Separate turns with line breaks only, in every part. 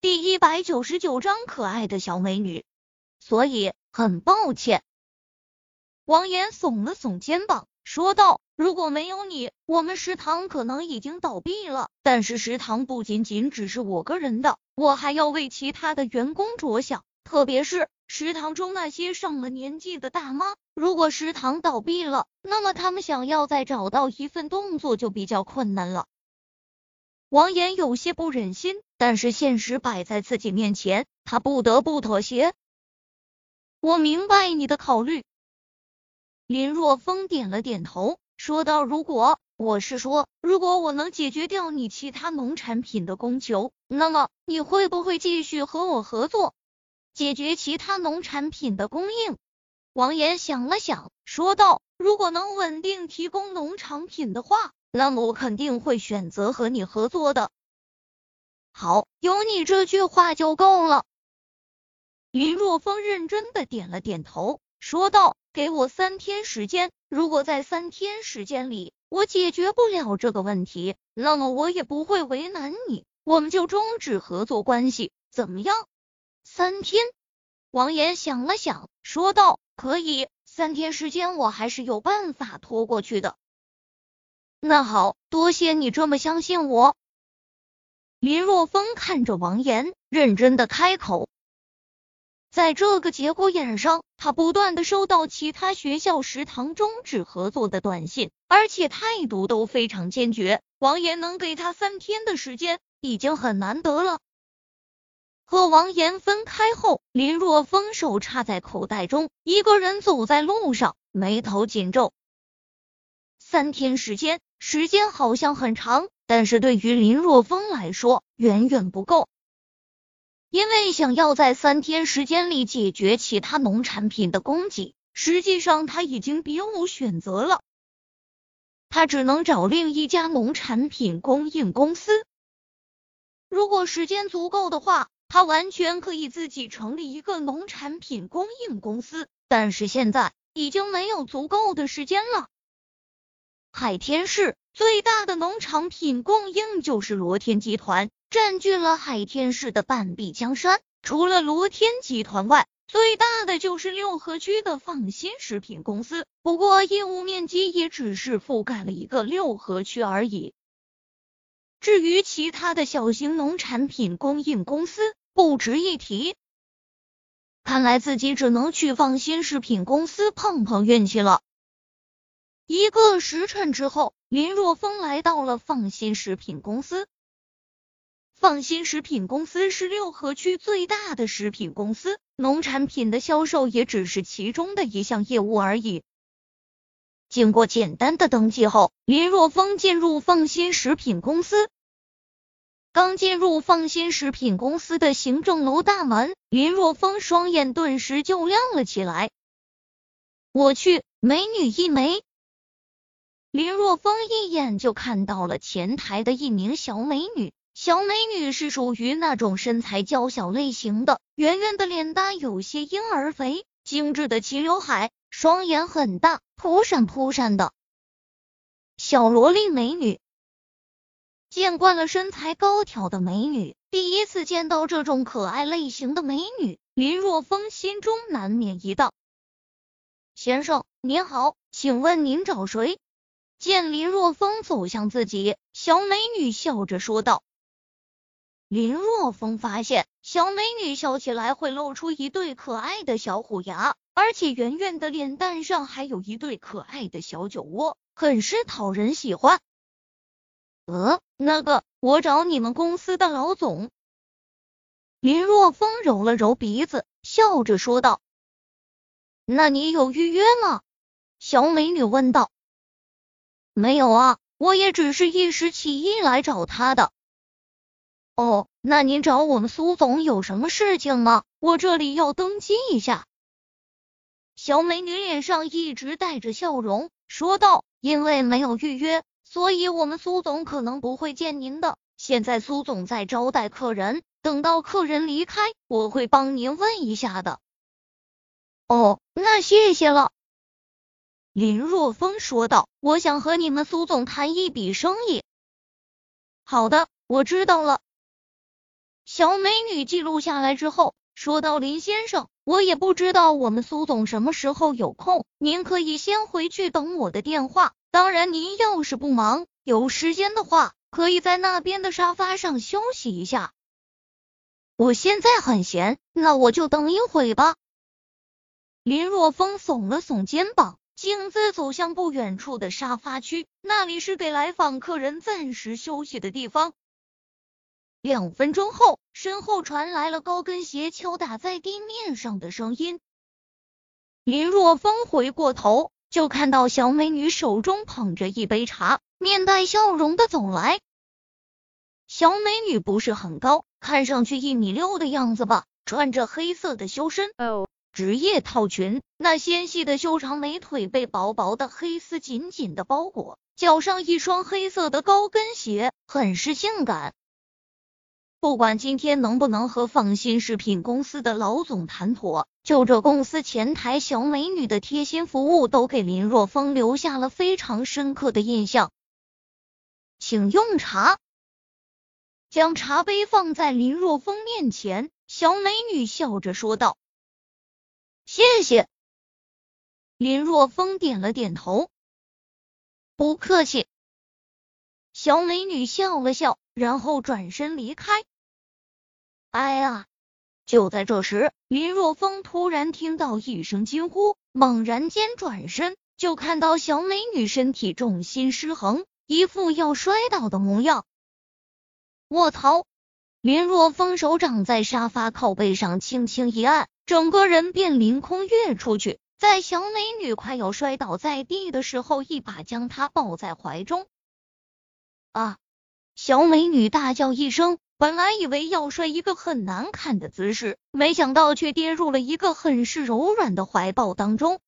第一百九十九章可爱的小美女。所以很抱歉。王岩耸了耸肩膀，说道：“如果没有你，我们食堂可能已经倒闭了。但是食堂不仅仅只是我个人的，我还要为其他的员工着想，特别是食堂中那些上了年纪的大妈。如果食堂倒闭了，那么他们想要再找到一份工作就比较困难了。”王岩有些不忍心，但是现实摆在自己面前，他不得不妥协。我明白你的考虑。林若风点了点头，说道：“如果我是说，如果我能解决掉你其他农产品的供求，那么你会不会继续和我合作，解决其他农产品的供应？”王岩想了想，说道：“如果能稳定提供农产品的话。”那么我肯定会选择和你合作的。好，有你这句话就够了。林若风认真的点了点头，说道：“给我三天时间，如果在三天时间里我解决不了这个问题，那么我也不会为难你，我们就终止合作关系，怎么样？”三天，王岩想了想，说道：“可以，三天时间我还是有办法拖过去的。”那好多谢你这么相信我。林若风看着王岩，认真的开口。在这个节骨眼上，他不断的收到其他学校食堂终止合作的短信，而且态度都非常坚决。王岩能给他三天的时间，已经很难得了。和王岩分开后，林若风手插在口袋中，一个人走在路上，眉头紧皱。三天时间。时间好像很长，但是对于林若风来说远远不够，因为想要在三天时间里解决其他农产品的供给，实际上他已经别无选择了，他只能找另一家农产品供应公司。如果时间足够的话，他完全可以自己成立一个农产品供应公司，但是现在已经没有足够的时间了。海天市最大的农产品供应就是罗天集团，占据了海天市的半壁江山。除了罗天集团外，最大的就是六合区的放心食品公司，不过业务面积也只是覆盖了一个六合区而已。至于其他的小型农产品供应公司，不值一提。看来自己只能去放心食品公司碰碰运气了。一个时辰之后，林若风来到了放心食品公司。放心食品公司是六合区最大的食品公司，农产品的销售也只是其中的一项业务而已。经过简单的登记后，林若风进入放心食品公司。刚进入放心食品公司的行政楼大门，林若风双眼顿时就亮了起来。我去，美女一枚！林若风一眼就看到了前台的一名小美女，小美女是属于那种身材娇小类型的，圆圆的脸蛋有些婴儿肥，精致的齐刘海，双眼很大，扑闪扑闪的小萝莉美女。见惯了身材高挑的美女，第一次见到这种可爱类型的美女，林若风心中难免一荡。先生您好，请问您找谁？见林若风走向自己，小美女笑着说道。林若风发现，小美女笑起来会露出一对可爱的小虎牙，而且圆圆的脸蛋上还有一对可爱的小酒窝，很是讨人喜欢。呃，那个，我找你们公司的老总。林若风揉了揉鼻子，笑着说道。那你有预约吗？小美女问道。没有啊，我也只是一时起意来找他的。哦，那您找我们苏总有什么事情吗？我这里要登记一下。小美女脸上一直带着笑容，说道：“因为没有预约，所以我们苏总可能不会见您的。现在苏总在招待客人，等到客人离开，我会帮您问一下的。”哦，那谢谢了。林若风说道：“我想和你们苏总谈一笔生意。”好的，我知道了。小美女记录下来之后，说道：“林先生，我也不知道我们苏总什么时候有空，您可以先回去等我的电话。当然，您要是不忙，有时间的话，可以在那边的沙发上休息一下。我现在很闲，那我就等一会吧。”林若风耸了耸肩膀，径自走向不远处的沙发区，那里是给来访客人暂时休息的地方。两分钟后，身后传来了高跟鞋敲打在地面上的声音。林若风回过头，就看到小美女手中捧着一杯茶，面带笑容的走来。小美女不是很高，看上去一米六的样子吧，穿着黑色的修身职业套裙，那纤细的修长美腿被薄薄的黑丝紧紧的包裹，脚上一双黑色的高跟鞋，很是性感。不管今天能不能和放心食品公司的老总谈妥，就这公司前台小美女的贴心服务，都给林若风留下了非常深刻的印象。请用茶。将茶杯放在林若风面前，小美女笑着说道：“谢谢。”林若风点了点头，不客气。小美女笑了笑，然后转身离开。哎呀！就在这时，林若风突然听到一声惊呼，猛然间转身，就看到小美女身体重心失衡，一副要摔倒的模样。卧槽！林若风手掌在沙发靠背上轻轻一按，整个人便凌空跃出去，在小美女快要摔倒在地的时候，一把将她抱在怀中。啊！小美女大叫一声，本来以为要摔一个很难看的姿势，没想到却跌入了一个很是柔软的怀抱当中。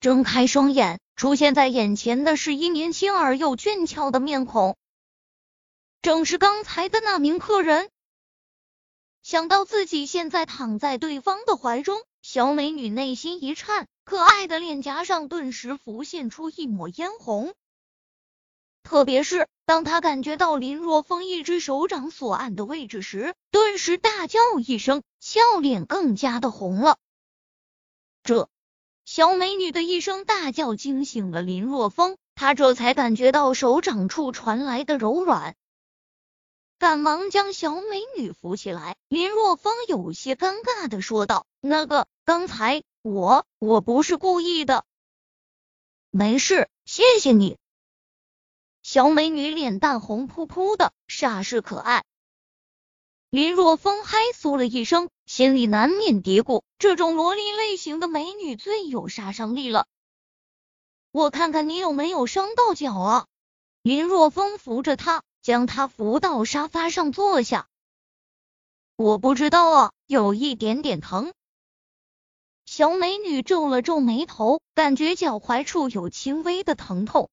睁开双眼，出现在眼前的是一年轻而又俊俏的面孔，正是刚才的那名客人。想到自己现在躺在对方的怀中，小美女内心一颤，可爱的脸颊上顿时浮现出一抹嫣红。特别是当她感觉到林若风一只手掌所按的位置时，顿时大叫一声，笑脸更加的红了。这小美女的一声大叫惊醒了林若风，他这才感觉到手掌处传来的柔软，赶忙将小美女扶起来。林若风有些尴尬的说道：“那个，刚才我我不是故意的，没事，谢谢你。”小美女脸蛋红扑扑的，煞是可爱。林若风嗨酥了一声，心里难免嘀咕：这种萝莉类型的美女最有杀伤力了。我看看你有没有伤到脚啊？林若风扶着她，将她扶到沙发上坐下。我不知道啊，有一点点疼。小美女皱了皱眉头，感觉脚踝处有轻微的疼痛。